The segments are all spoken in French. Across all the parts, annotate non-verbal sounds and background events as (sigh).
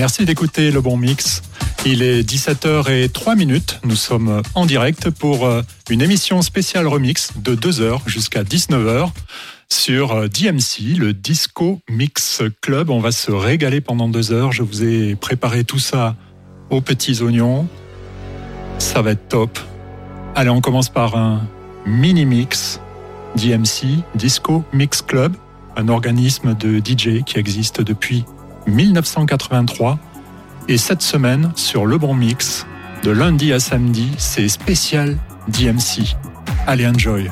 Merci d'écouter le bon mix. Il est 17h03 minutes. Nous sommes en direct pour euh, une émission spéciale remix de 2h jusqu'à 19h sur euh, DMC, le Disco Mix Club. On va se régaler pendant deux heures. Je vous ai préparé tout ça aux petits oignons. Ça va être top. Allez, on commence par un mini mix DMC, Disco Mix Club, un organisme de DJ qui existe depuis 1983. Et cette semaine, sur Le Bon Mix, de lundi à samedi, c'est spécial DMC. Allez, enjoy!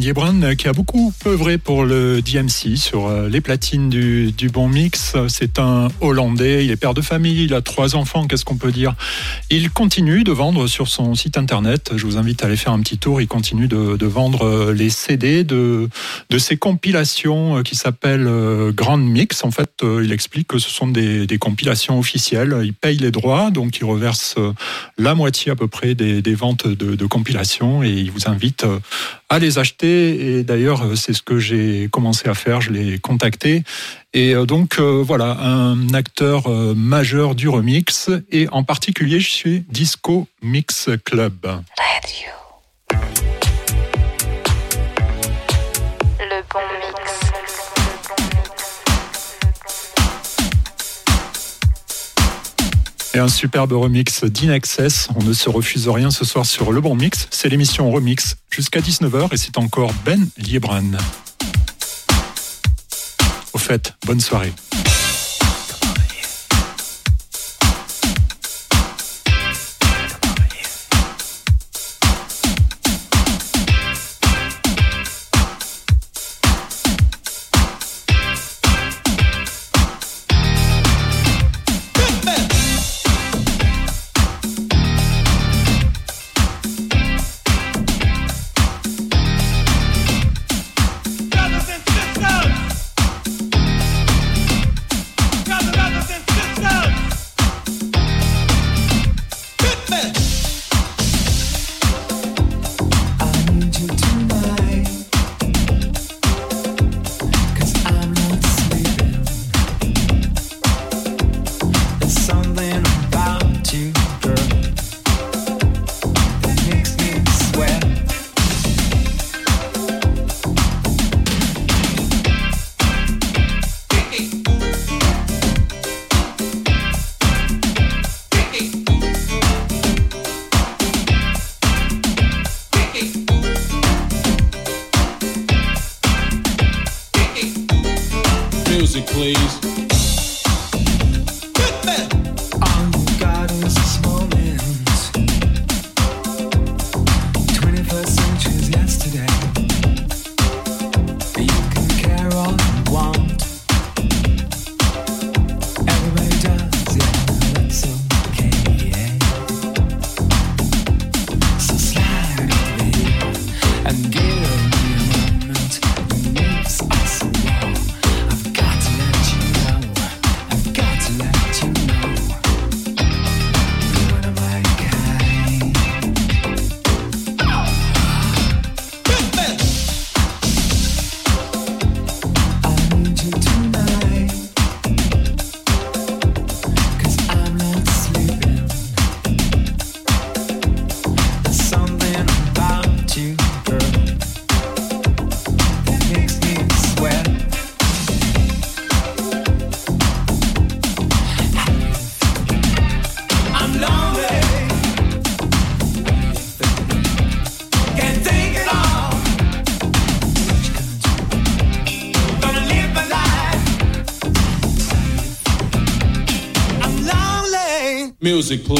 Yebran qui a beaucoup œuvré pour le DMC sur euh, les platines du, Bon Mix. C'est un Hollandais, il est père de famille, il a trois enfants, qu'est-ce qu'on peut dire? Il continue de vendre sur son site internet, je vous invite à aller faire un petit tour, il continue de, vendre euh, les CD de, de ses compilations euh, qui s'appellent Grand Mix. En fait, il explique que ce sont des, compilations officielles, il paye les droits, donc il reverse la moitié à peu près des, ventes de, de compilations et il vous invite à les acheter et d'ailleurs, euh, c'est ce que j'ai commencé à faire. Je l'ai contacté. Et euh, donc, euh, voilà, un acteur majeur du remix. Et en particulier, je suis Disco Mix Club. Radio. Le bon mix. Et un superbe remix d'Inaccess. On ne se refuse rien ce soir sur Le Bon Mix. C'est l'émission Remix jusqu'à 19h et c'est encore Ben Liebran. Bonne soirée. Music, please.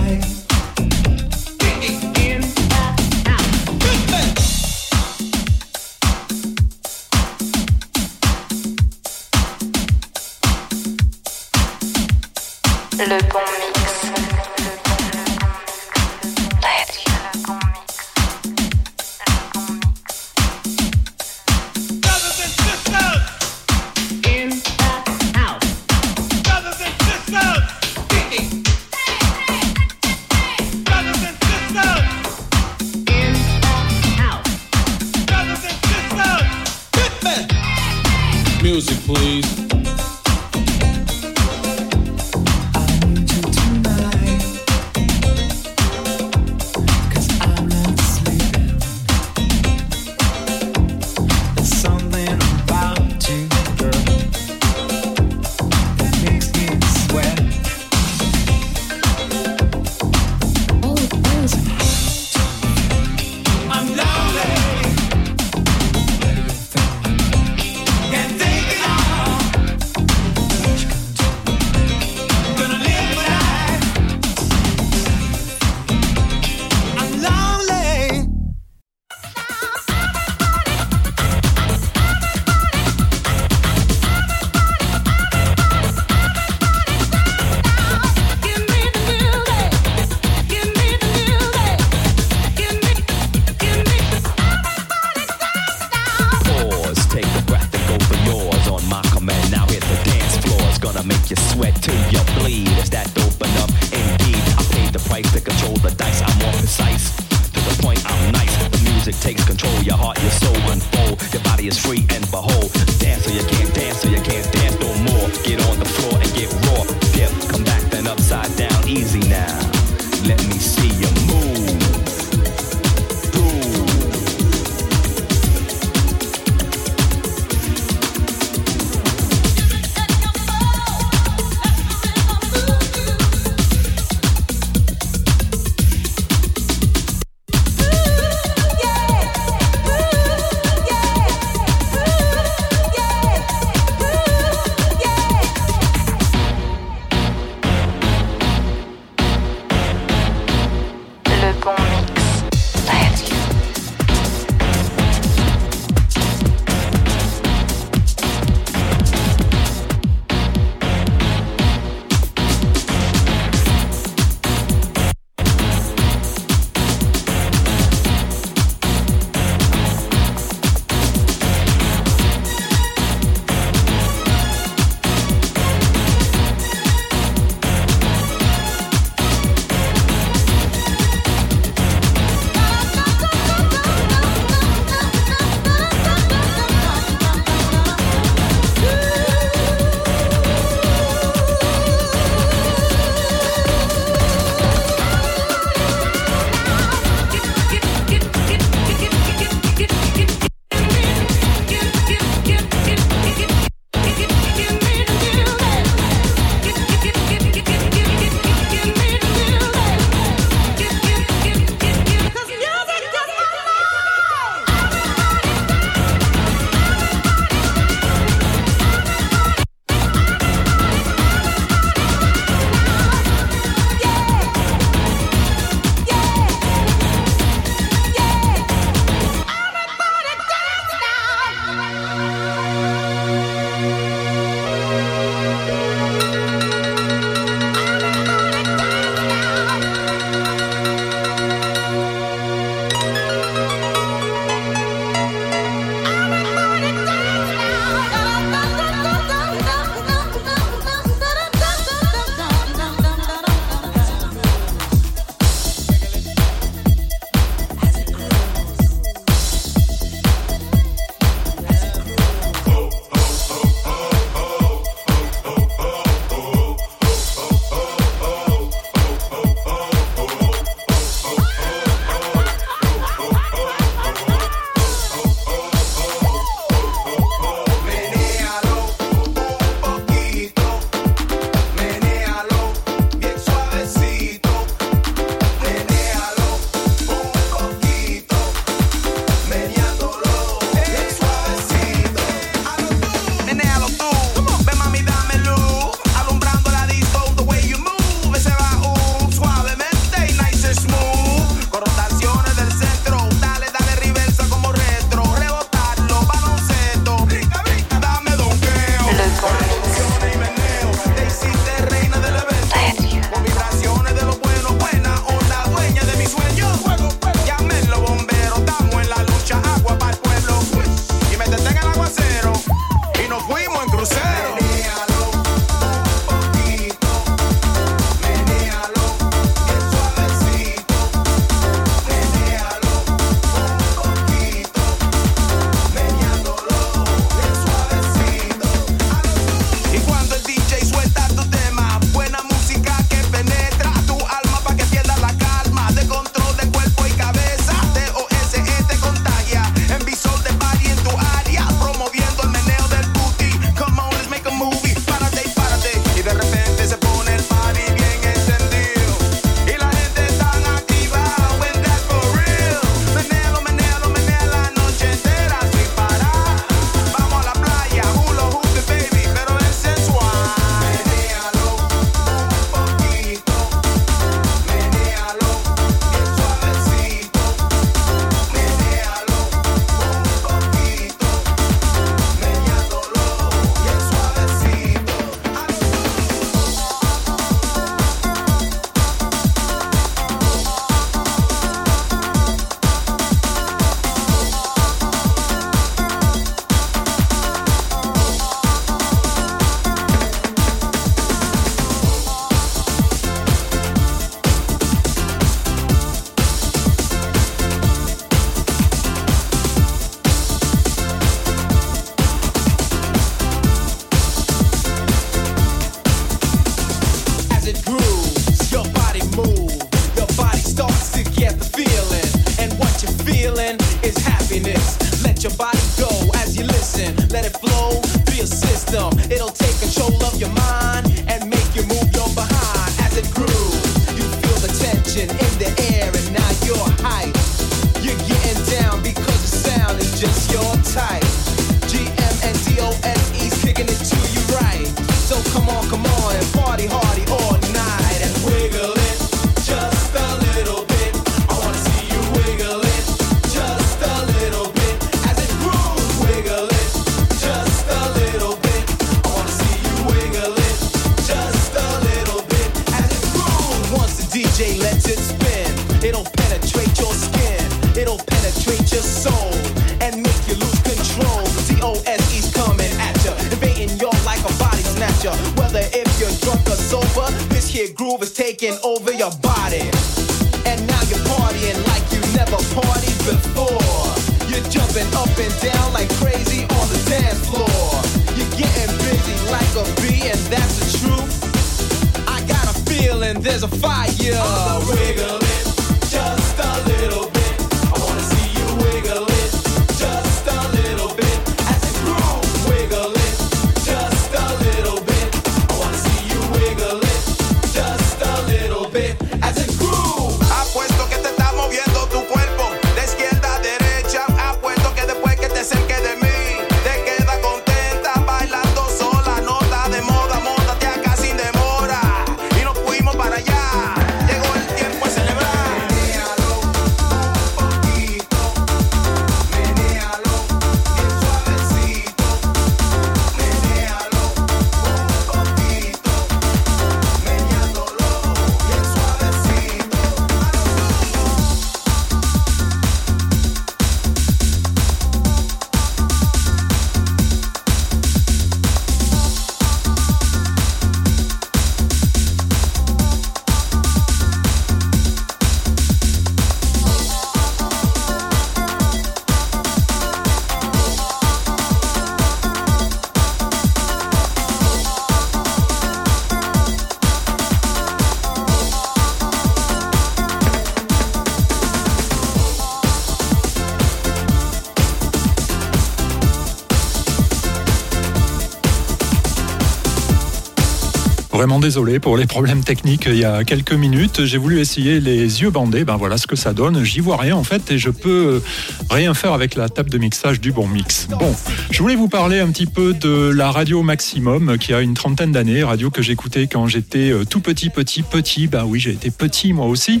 Vraiment désolé pour les problèmes techniques il y a quelques minutes. J'ai voulu essayer les yeux bandés. Ben voilà ce que ça donne. J'y vois rien en fait et je peux rien faire avec la table de mixage du bon mix. Bon, je voulais vous parler un petit peu de la radio Maximum qui a une trentaine d'années, radio que j'écoutais quand j'étais euh, tout petit, petit, petit. Ben oui, j'ai été petit moi aussi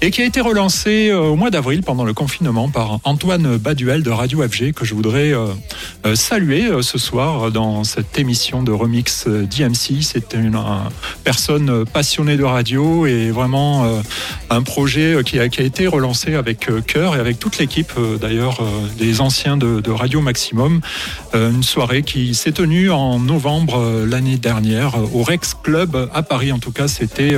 et qui a été relancée euh, au mois d'avril pendant le confinement par Antoine Baduel de Radio FG que je voudrais euh, saluer ce soir dans cette émission de remix d'IMC. C'est une personne passionnée de radio et vraiment euh, un projet qui a, qui a, été relancé avec euh, cœur et avec toute l'équipe euh, d'ailleurs des anciens de, de, Radio Maximum. Une soirée qui s'est tenue en novembre l'année dernière au Rex Club à Paris. En tout cas, c'était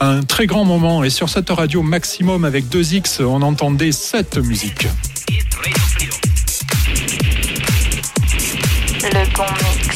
un très grand moment. Et sur cette radio Maximum avec 2X, on entendait cette musique. Le bon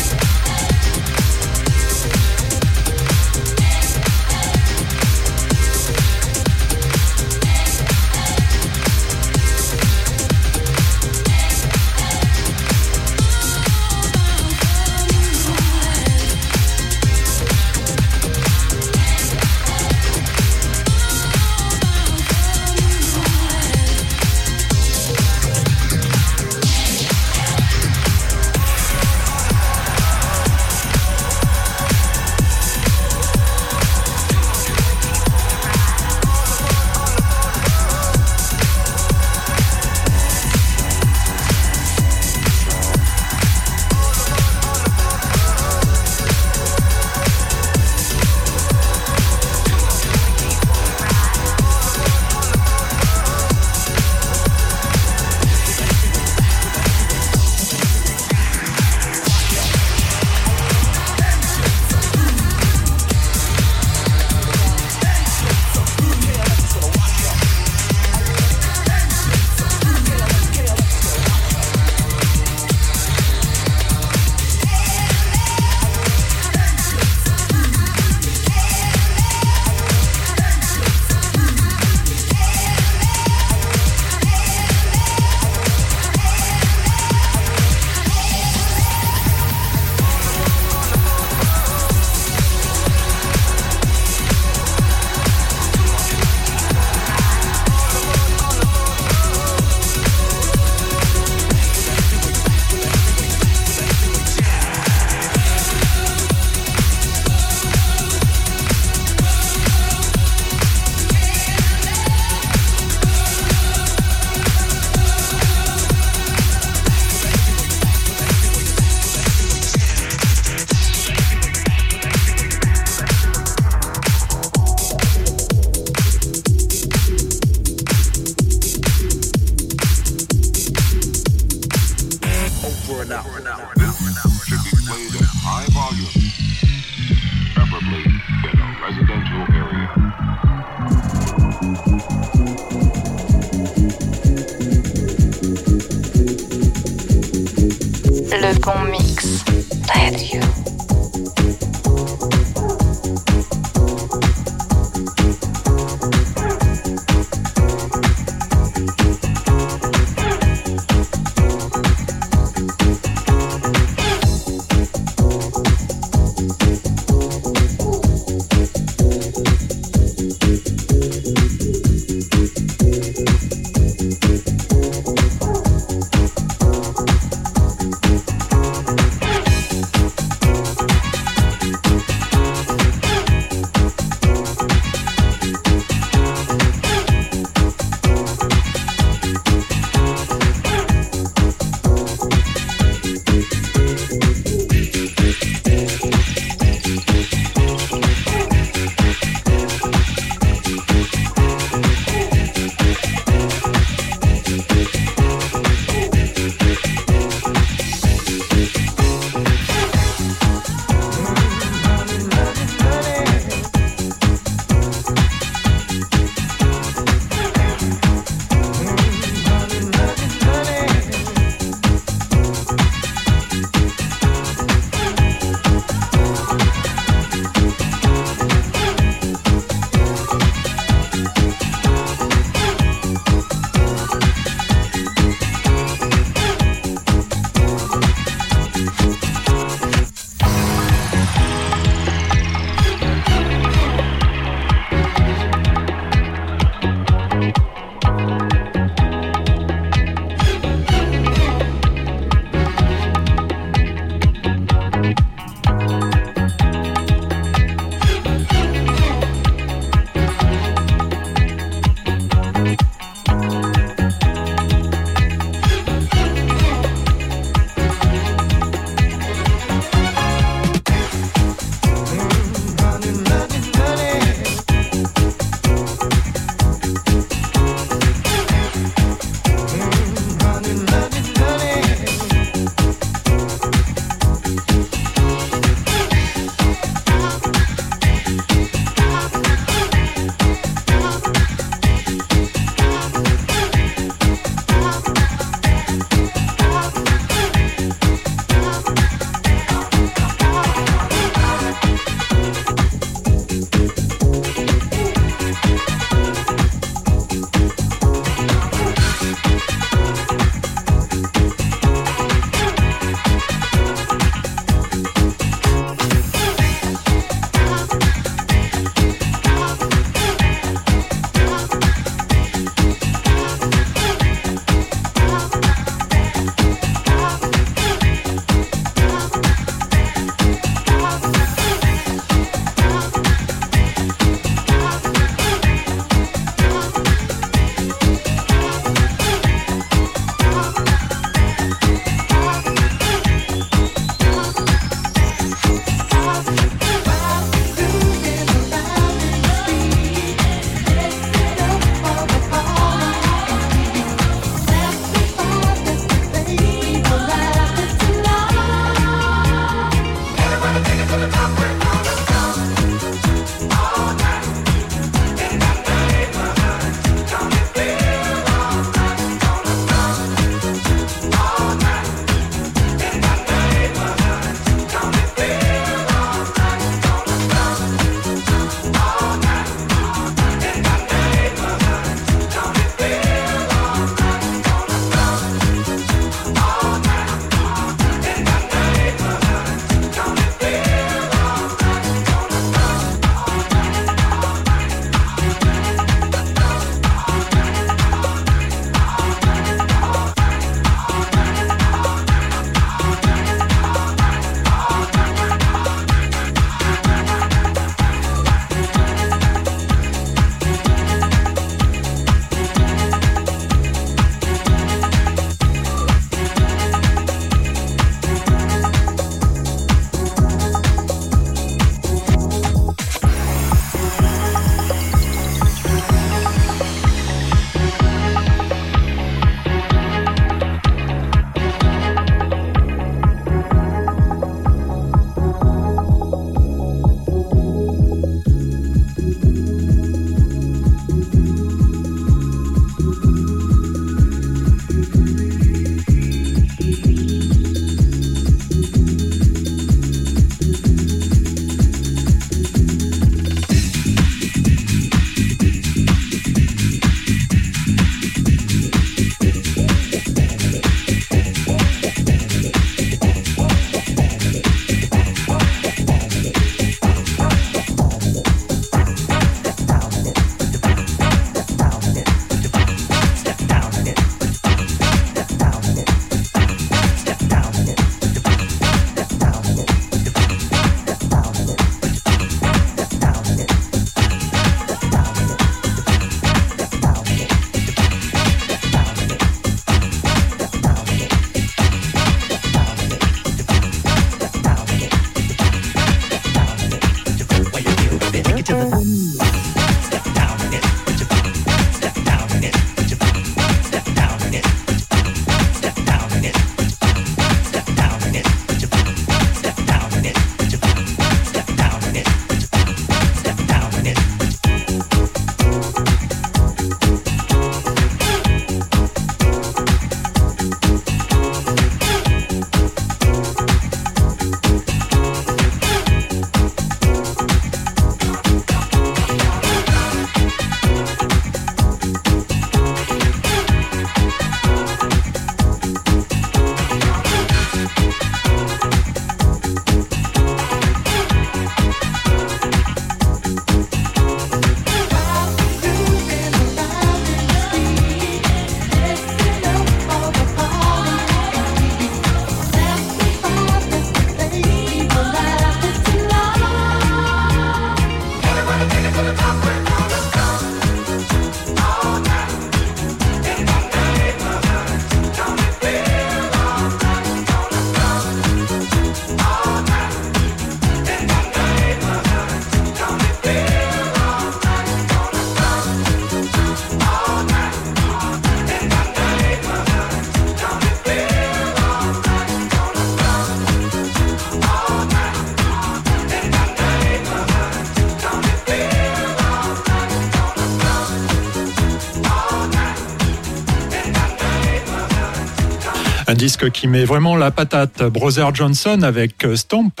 disque qui met vraiment la patate. Brother Johnson avec euh, Stomp.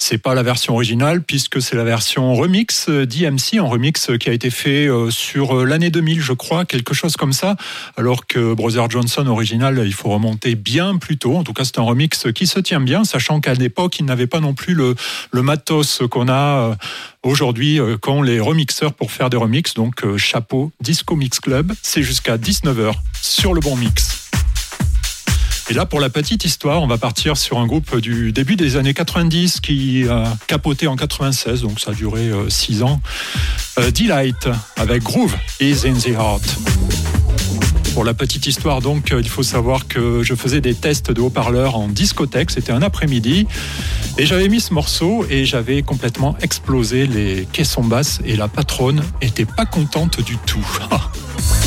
C'est pas la version originale puisque c'est la version remix d'IMC, en remix qui a été fait euh, sur l'année 2000, je crois, quelque chose comme ça. Alors que Brother Johnson original, il faut remonter bien plus tôt. En tout cas, c'est un remix qui se tient bien, sachant qu'à l'époque, il n'avait pas non plus le, le matos qu'on a aujourd'hui qu'ont les remixeurs pour faire des remixes. Donc, chapeau, Disco Mix Club. C'est jusqu'à 19h sur le bon mix. Et là, pour la petite histoire, on va partir sur un groupe du début des années 90 qui a capoté en 96, donc ça a duré 6 euh, ans. Euh, Delight avec Groove is in the Heart. Pour la petite histoire, donc, euh, il faut savoir que je faisais des tests de haut-parleurs en discothèque. C'était un après-midi. Et j'avais mis ce morceau et j'avais complètement explosé les caissons basses. Et la patronne était pas contente du tout. (laughs)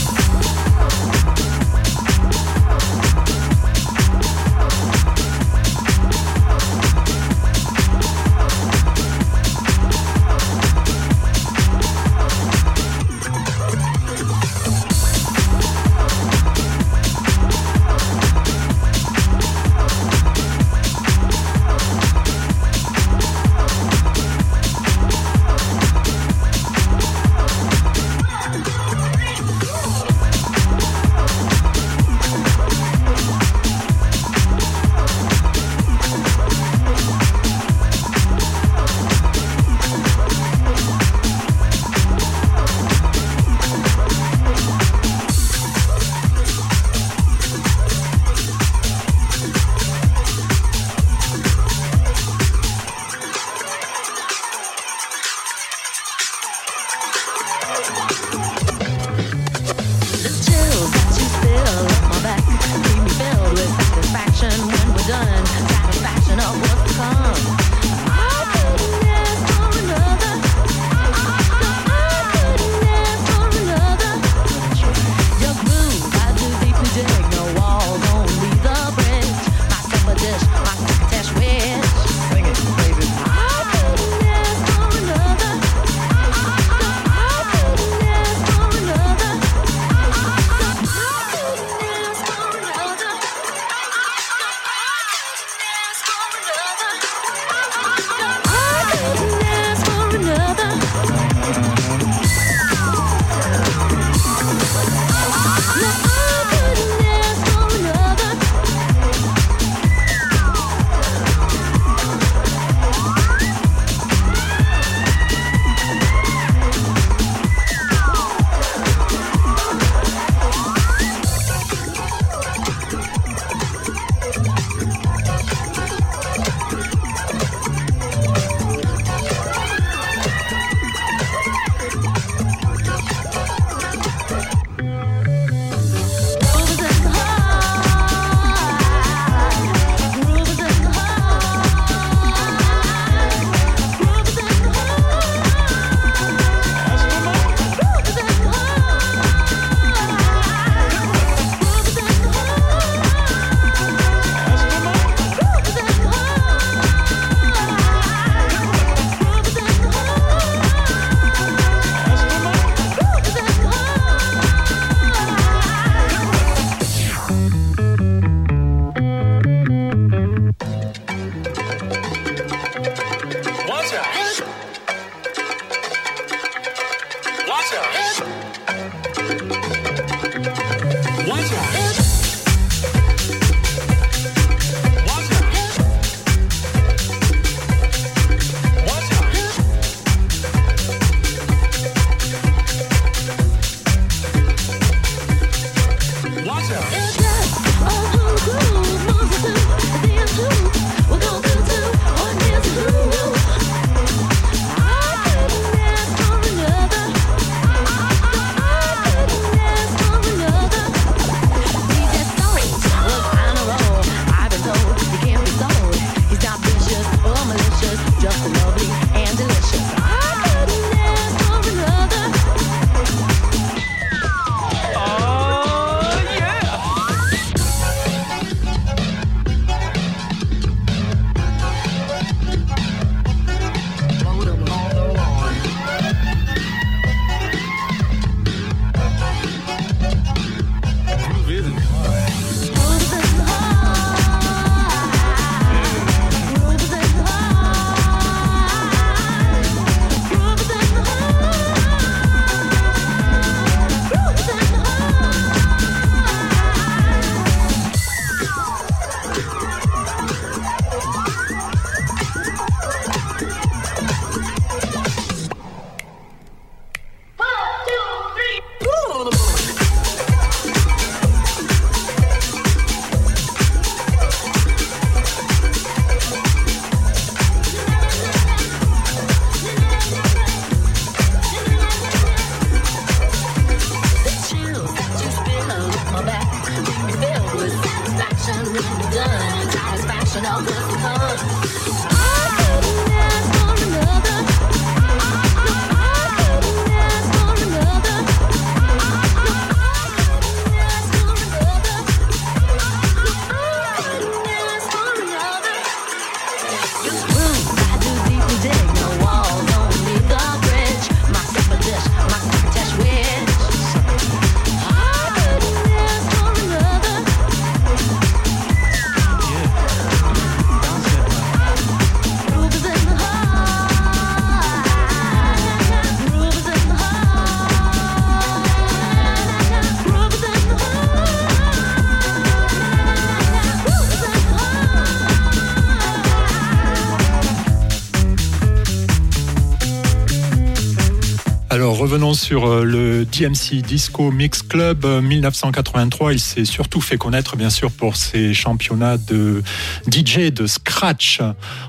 sur euh, le DMC Disco Mix Club 1983. Euh, il s'est surtout fait connaître, bien sûr, pour ses championnats de DJ de scratch,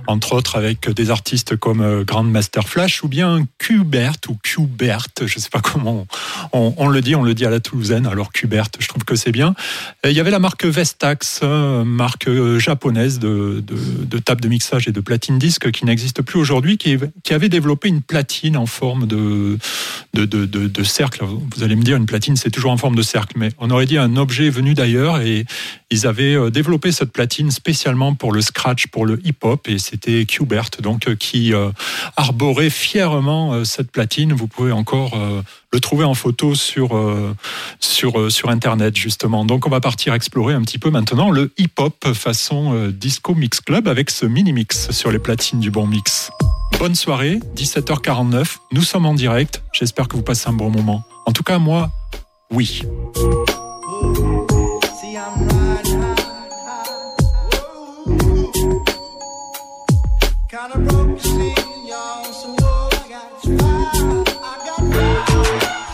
entre autres avec des artistes comme euh, Grandmaster Flash ou bien Qbert ou Qbert, je ne sais pas (laughs) comment on, le dit, on le dit à la toulousaine, alors Qbert, je trouve que c'est bien. il y avait la marque Vestax, marque japonaise de, de, table de mixage et de platine disque qui n'existe plus aujourd'hui, qui avait développé une platine en forme de de, de, cercle. Vous allez me dire, une platine, c'est toujours en forme de cercle, mais on aurait dit un objet venu d'ailleurs et ils avaient euh, développé cette platine spécialement pour le scratch, pour le hip-hop et c'était Qbert donc euh, qui euh, arborait fièrement cette platine. Vous pouvez encore le trouver en photo sur, sur, sur Internet, justement. Donc, on va partir explorer un petit peu maintenant le hip-hop façon Disco Mix Club avec ce mini-mix sur les platines du bon mix. Bonne soirée, 17h49. Nous sommes en direct. J'espère que vous passez un bon moment. En tout cas, moi, oui.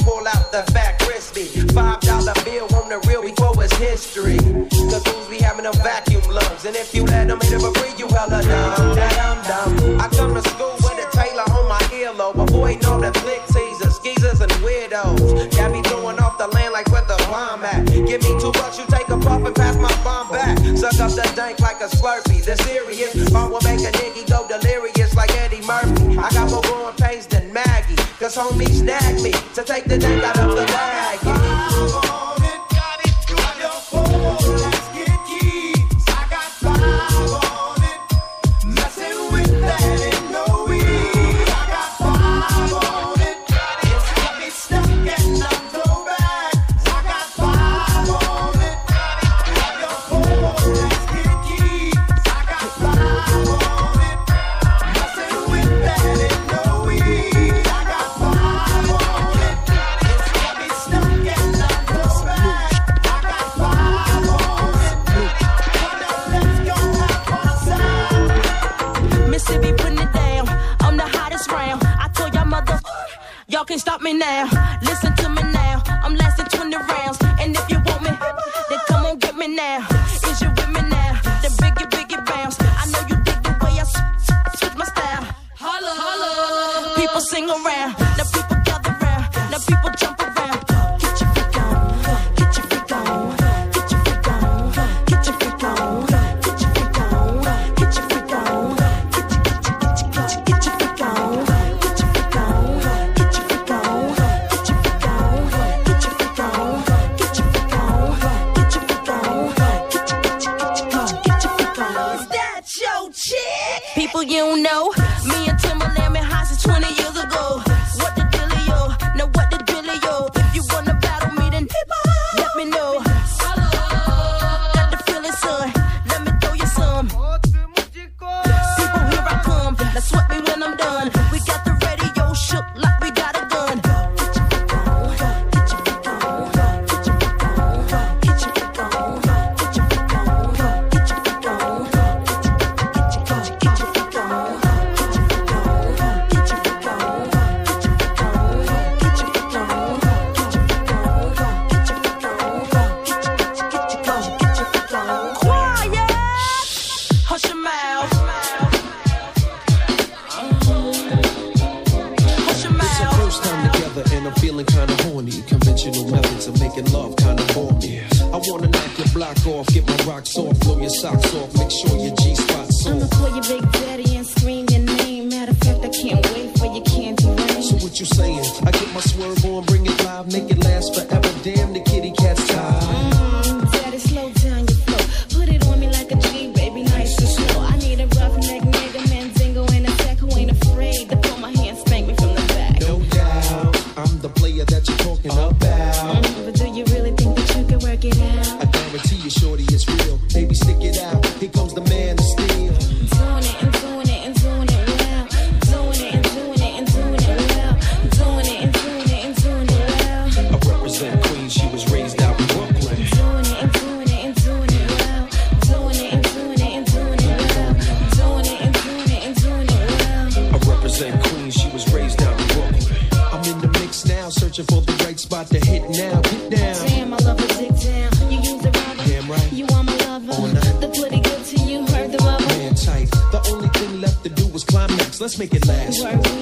Pull out the fat crispy. Five dollar bill on the real before it's history. The fools be having them vacuum lungs. And if you let them it for free, you hella dumb. Dumb, dumb. I come to school with a tailor on my earlobe. Avoiding all the flick teasers, skeezers, and weirdos. Got me throwing off the land like where the bomb at. Give me two bucks, you take a puff and pass my bomb back. Suck up the dank like a slurpee. The serious homies snag me. To take the dank out of searching for the right spot to hit now. Get down. Damn, I love a dick down. You use the right. Damn right. You are my lover. All night. The pretty good to you, heard the rubber. Man tight. The only thing left to do was climax. Let's make it last. Word.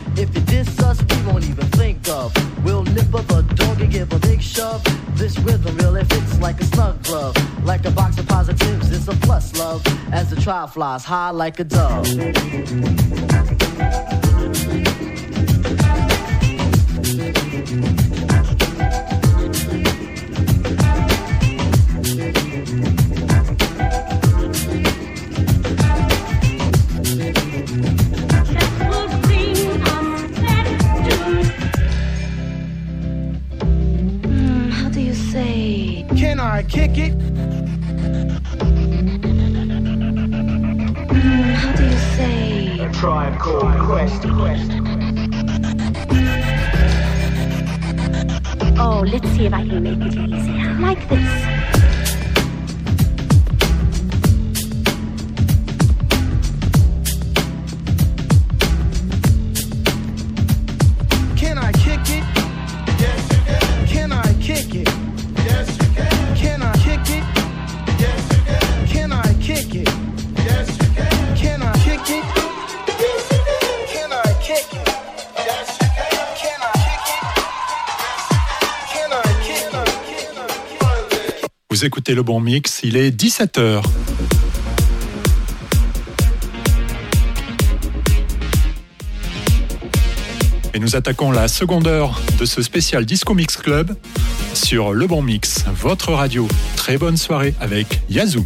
If you diss us, we won't even think of. We'll nip up a dog and give a big shove. This rhythm really fits like a snug glove. Like a box of positives, it's a plus love. As the trial flies high like a dove. le bon mix, il est 17h. Et nous attaquons la seconde heure de ce spécial Disco Mix Club sur Le Bon Mix, votre radio. Très bonne soirée avec Yazoo.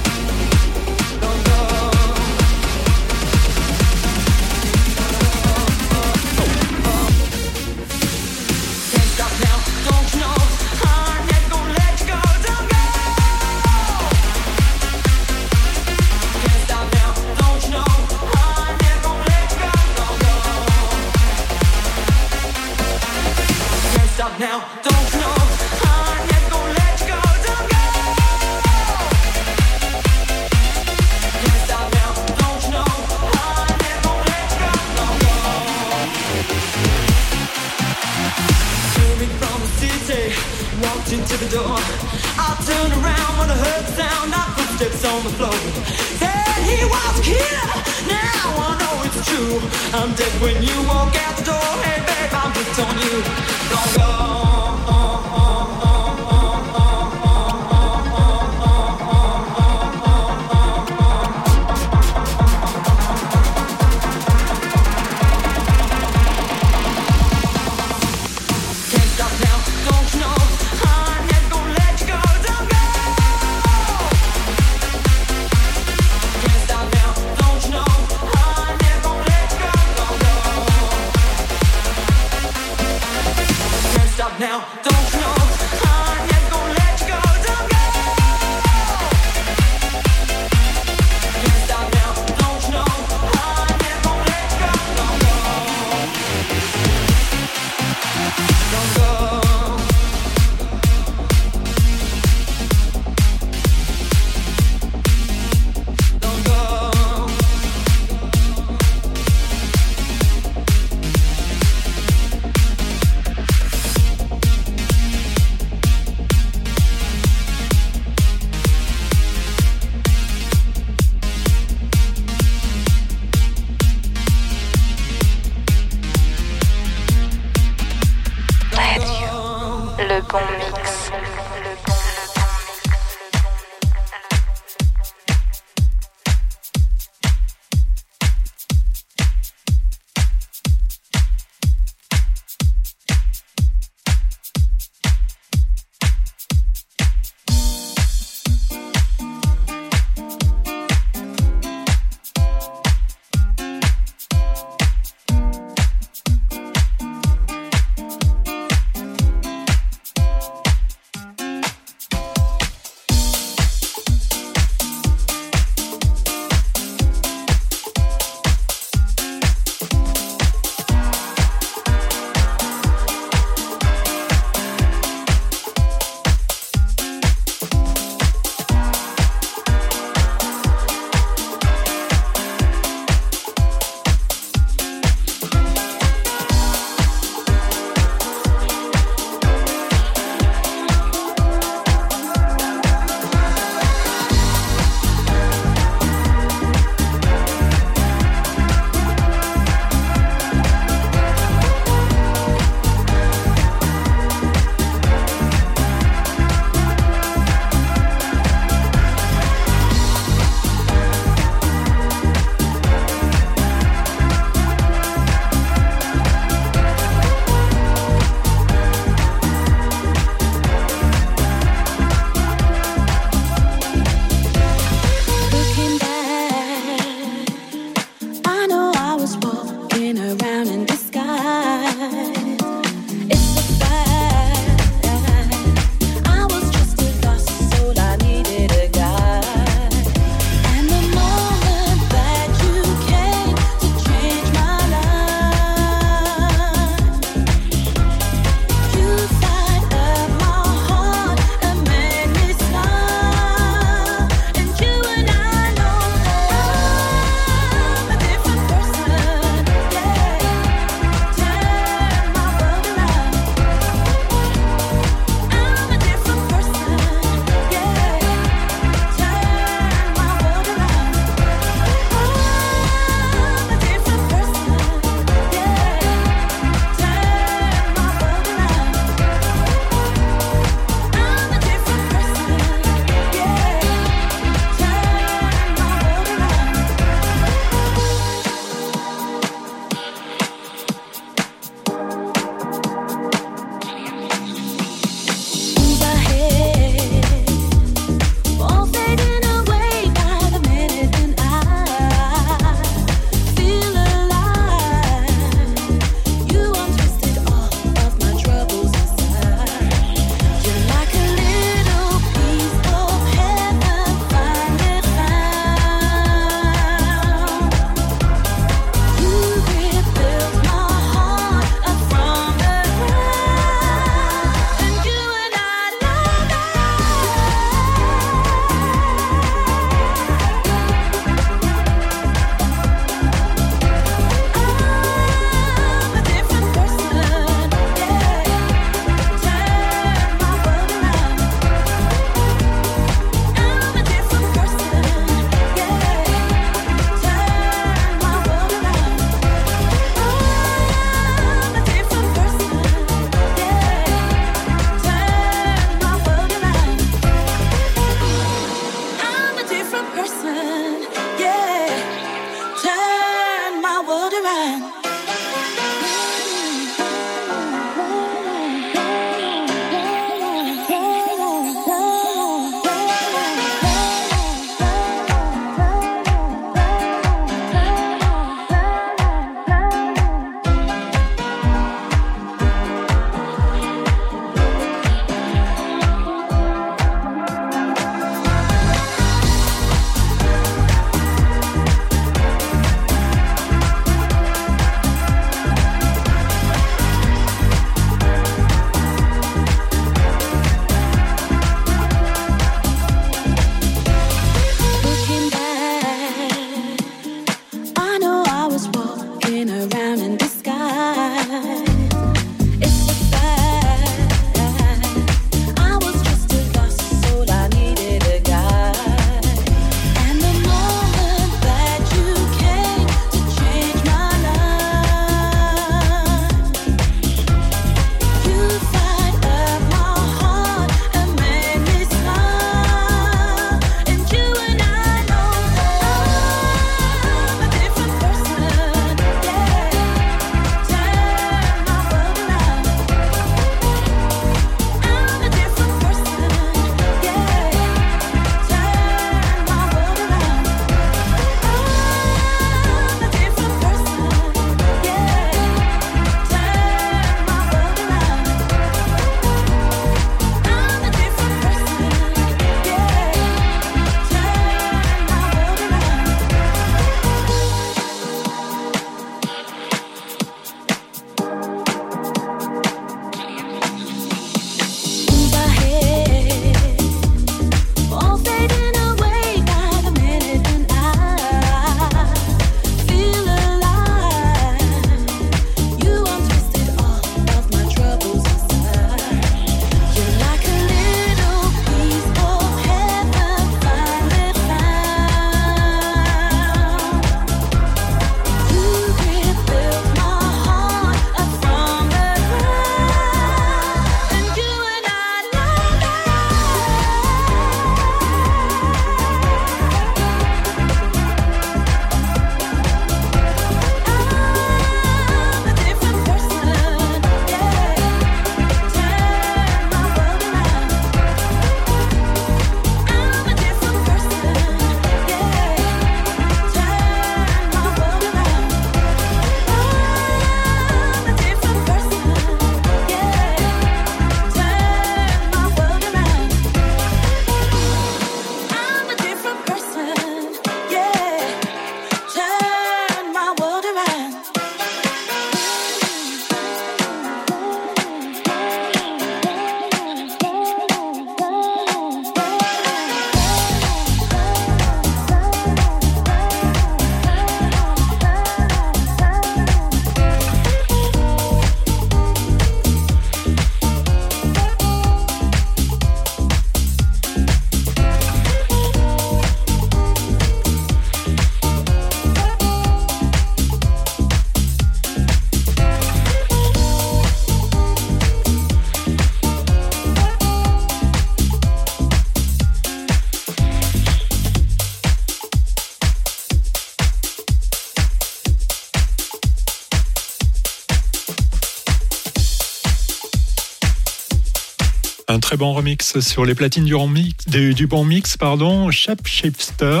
Très bon remix sur les platines du, bon mix, pardon, Shapeshifter,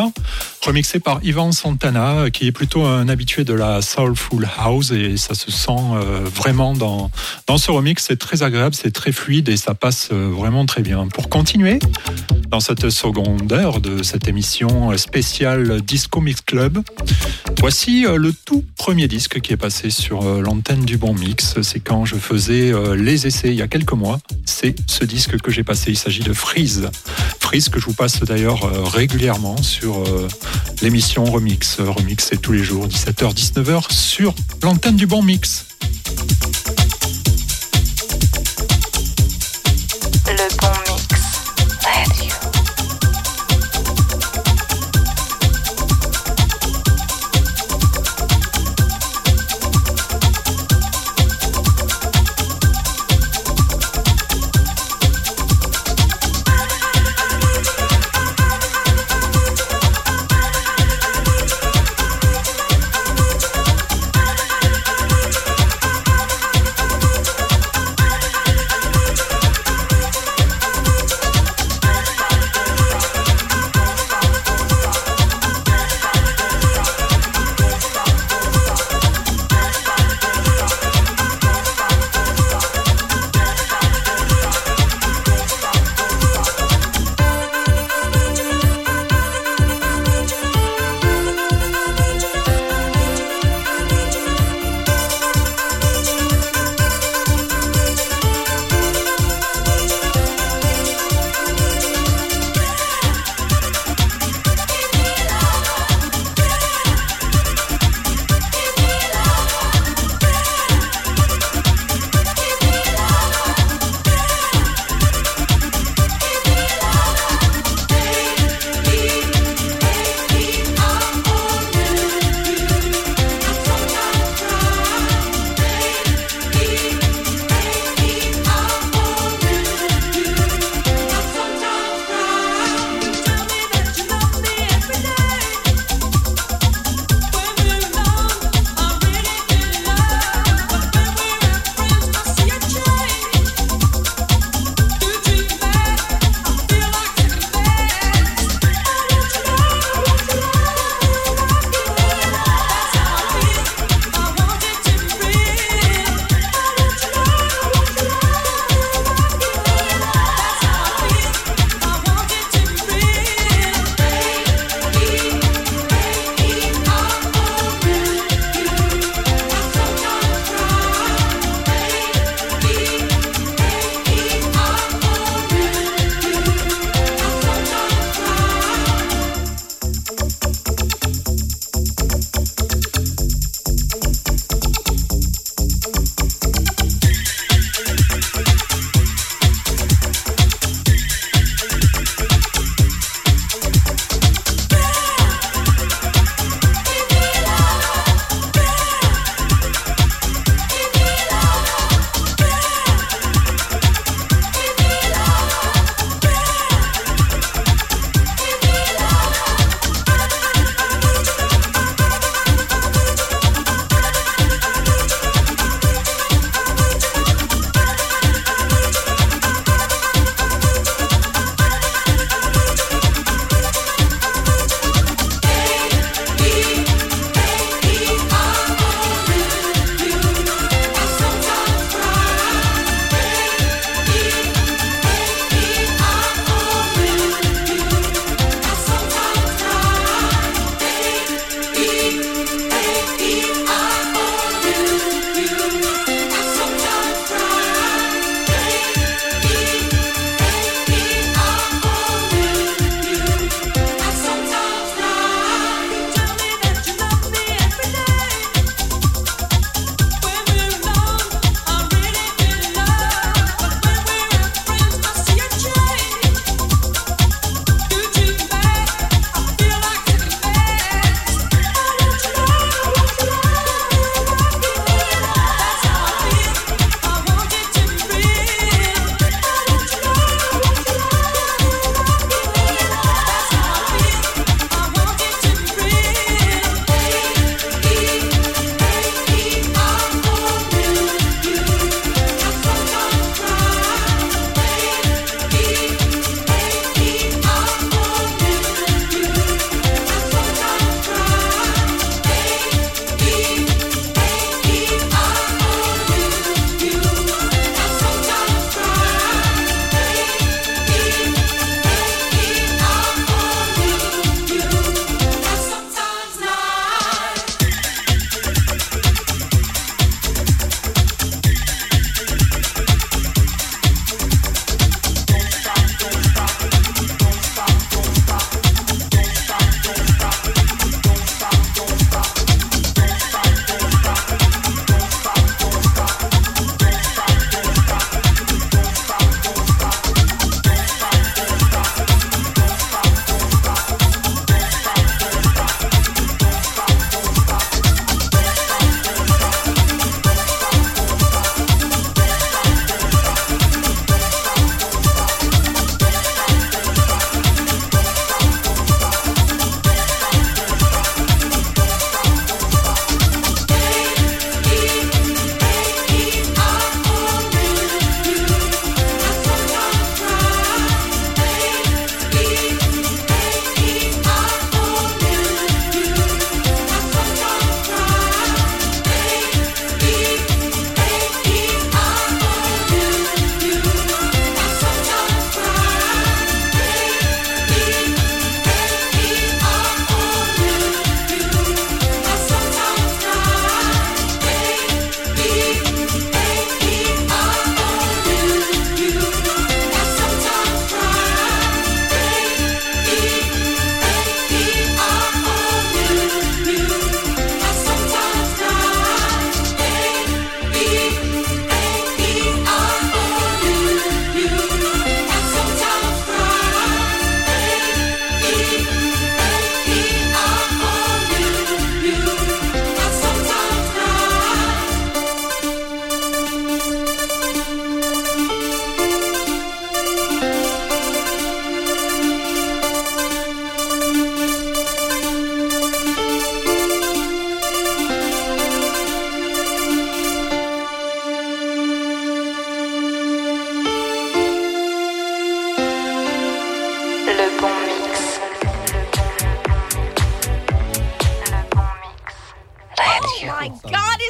remixé par Ivan Santana, qui est plutôt un habitué de la Soulful House et ça se sent euh, vraiment dans, dans ce remix. C'est très agréable, c'est très fluide et ça passe euh, vraiment très bien. Pour continuer, dans cette seconde heure de cette émission spéciale Disco Mix Club, voici euh, le tout premier disque qui est passé sur euh, l'antenne du bon mix. C'est quand je faisais euh, les essais il y a quelques mois. C'est ce disque que j'ai passé. Il s'agit de Freeze. Freeze que je vous passe d'ailleurs régulièrement sur l'émission Remix. Remix, c'est tous les jours, 17h, 19h, sur l'antenne du bon mix.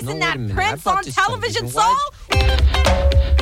isn't no, that Prince on television, Saul?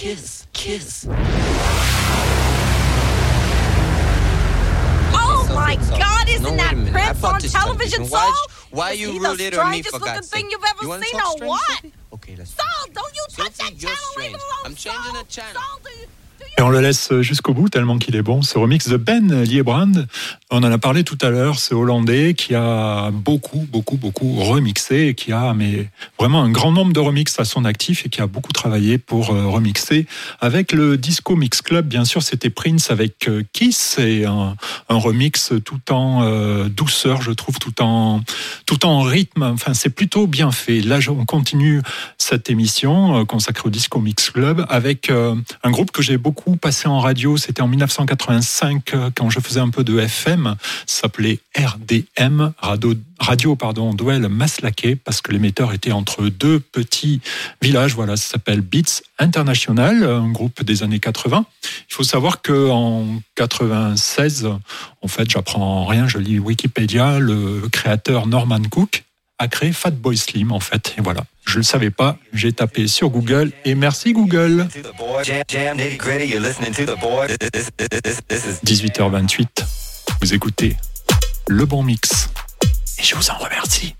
Kiss, kiss. Oh my God! Isn't no, that Prince on television? Why, why are you rooted on me for God's thing you've ever you seen or what? Okay, let's. Saul, don't you touch that channel! Leave it alone, I'm Saul. changing the channel. Saul, Et on le laisse jusqu'au bout tellement qu'il est bon. Ce remix de Ben Liebrand, on en a parlé tout à l'heure, ce Hollandais qui a beaucoup, beaucoup, beaucoup remixé et qui a mais vraiment un grand nombre de remixes à son actif et qui a beaucoup travaillé pour euh, remixer avec le Disco Mix Club. Bien sûr, c'était Prince avec euh, Kiss et un, remix tout en euh, douceur, je trouve, tout en tout en rythme. Enfin, c'est plutôt bien fait. Là, on continue cette émission consacrée au Disco Mix Club avec un groupe que j'ai beaucoup passé en radio. C'était en 1985 euh, quand je faisais un peu de FM. Ça s'appelait RDM, Radio, radio pardon, Douel Maslaquet, parce que l'émetteur était entre deux petits villages. Voilà, ça s'appelle Beats International, un groupe des années 80. Il faut savoir que en 96, en fait, j'apprends rien, je lis Wikipédia, le créateur Norman Cook a créé Fatboy Slim en fait. Et voilà, je le savais pas, j'ai tapé sur Google et merci Google. 18h28, vous écoutez le bon mix et je vous en remercie.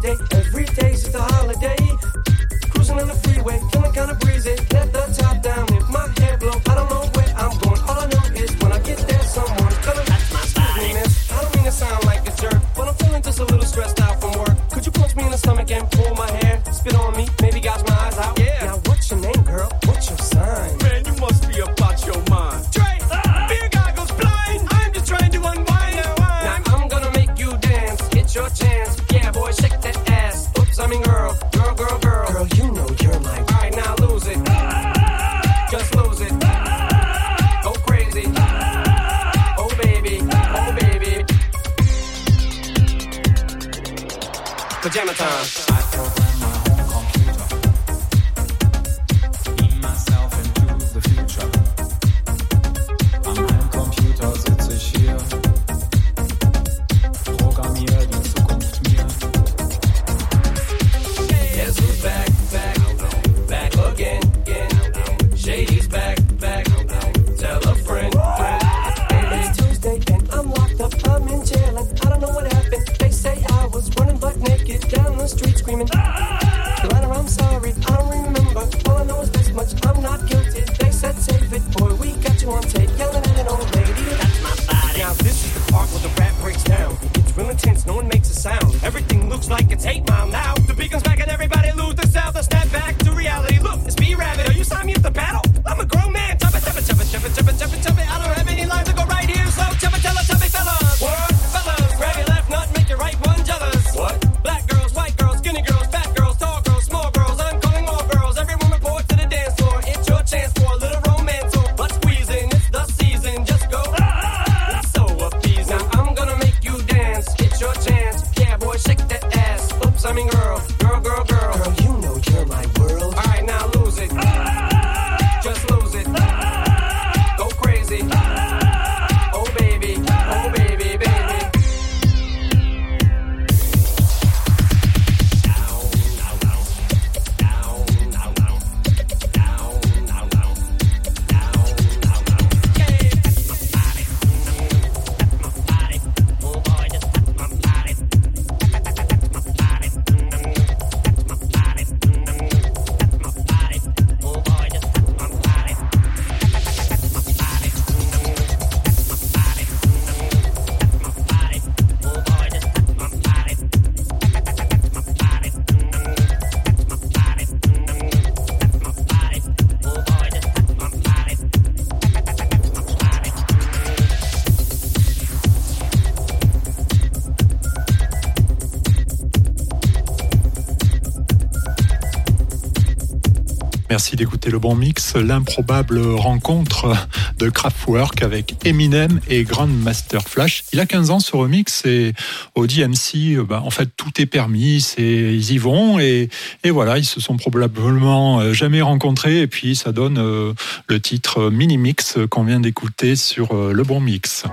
Day. merci d'écouter le bon mix, l'improbable rencontre de Kraftwerk avec Eminem et Grandmaster Flash. Il a 15 ans ce remix et Audi MC, ben, bah, en fait tout est permis, c'est, ils y vont et, et, voilà, ils se sont probablement euh, jamais rencontrés et puis ça donne euh, le titre Mini Mix qu'on vient d'écouter sur euh, le bon mix.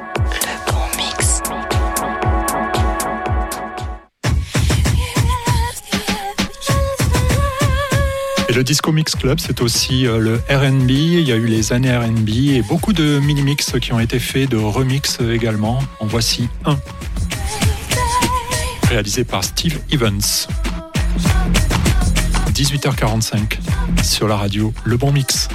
Et le Disco Mix Club, c'est aussi euh, le RB. Il y a eu les années RB et beaucoup de mini-mix qui ont été faits, de remix également. En voici un, réalisé par Steve Evans. 18h45 sur la radio Le Bon Mix.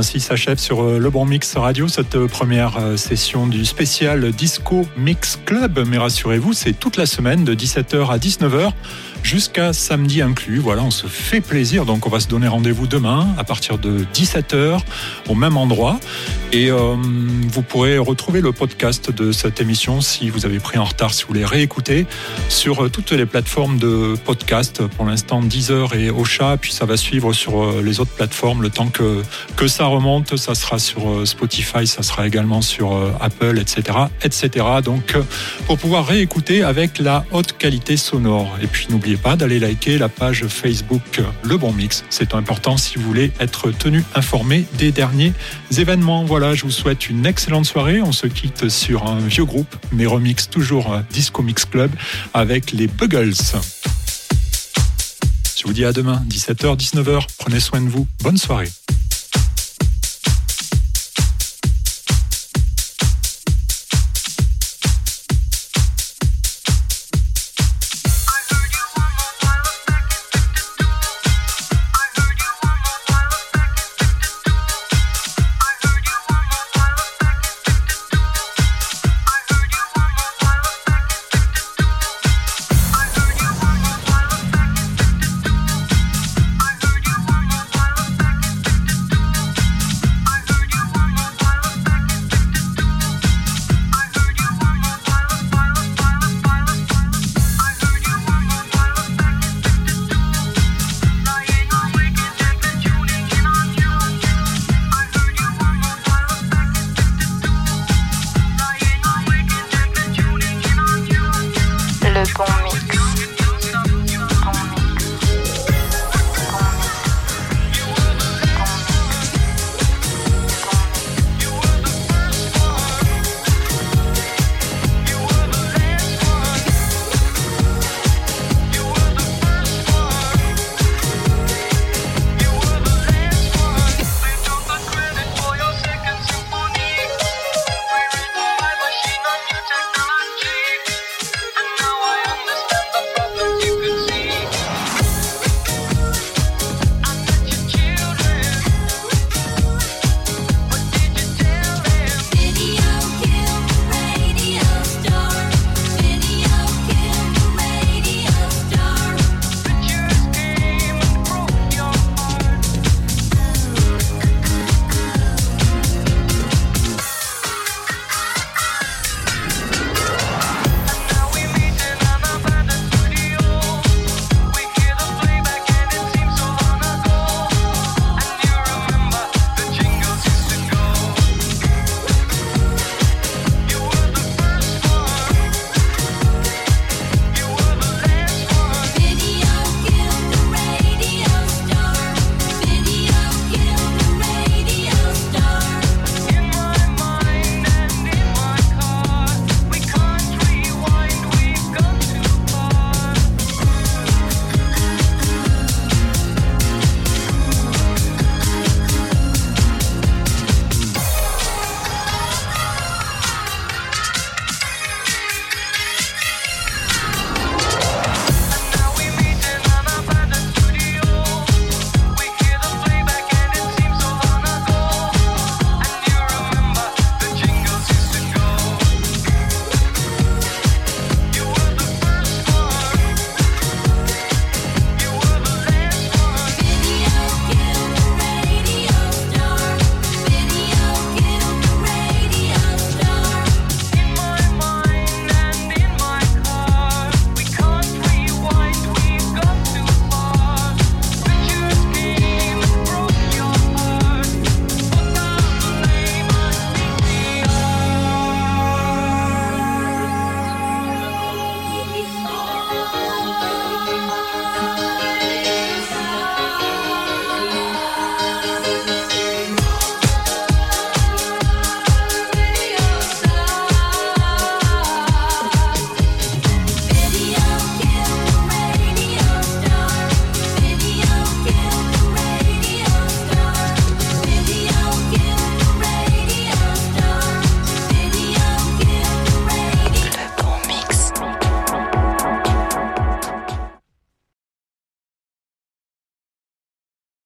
Ainsi s'achève sur euh, le Bon Mix Radio cette euh, première euh, session du spécial Disco Mix Club. Mais rassurez-vous, c'est toute la semaine de 17h à 19h jusqu'à samedi inclus. Voilà, on se fait plaisir. Donc on va se donner rendez-vous demain à partir de 17h au même endroit. Et euh, vous pourrez retrouver le podcast de cette émission si vous avez pris en retard, si vous voulez réécouter sur euh, toutes les plateformes de podcast. Pour l'instant, Deezer et Ocha. Puis ça va suivre sur euh, les autres plateformes le temps que, que ça remonte. Ça sera sur euh, Spotify, ça sera également sur Apple, etc., etc. Donc pour pouvoir réécouter avec la haute qualité sonore. Et puis n'oubliez pas d'aller liker la page Facebook Le Bon Mix. C'est important si vous voulez être tenu informé des derniers événements. Voilà, je vous souhaite une excellente soirée. On se quitte sur un vieux groupe, mais remix toujours Disco Mix Club avec les Buggles. Je vous dis à demain, 17h, 19h. Prenez soin de vous. Bonne soirée.